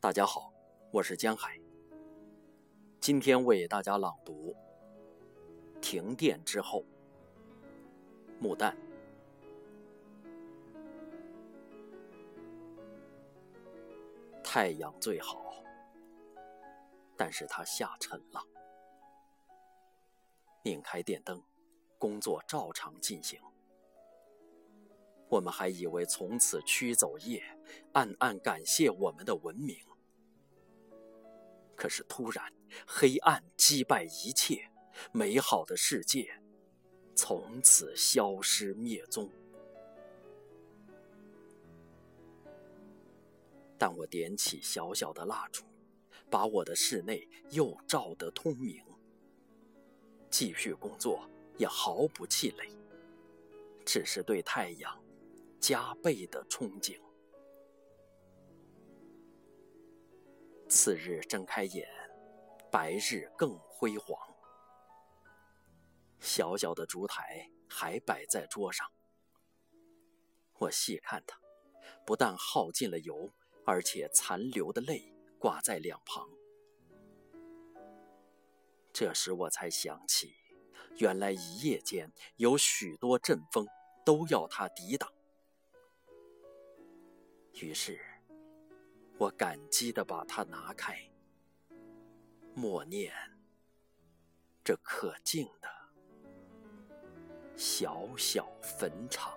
大家好，我是江海。今天为大家朗读《停电之后》。木旦，太阳最好，但是它下沉了。拧开电灯，工作照常进行。我们还以为从此驱走夜，暗暗感谢我们的文明。可是突然，黑暗击败一切，美好的世界从此消失灭踪。但我点起小小的蜡烛，把我的室内又照得通明。继续工作也毫不气馁，只是对太阳。加倍的憧憬。次日睁开眼，白日更辉煌。小小的烛台还摆在桌上，我细看它，不但耗尽了油，而且残留的泪挂在两旁。这时我才想起，原来一夜间有许多阵风都要它抵挡。于是，我感激地把它拿开，默念这可敬的小小坟场。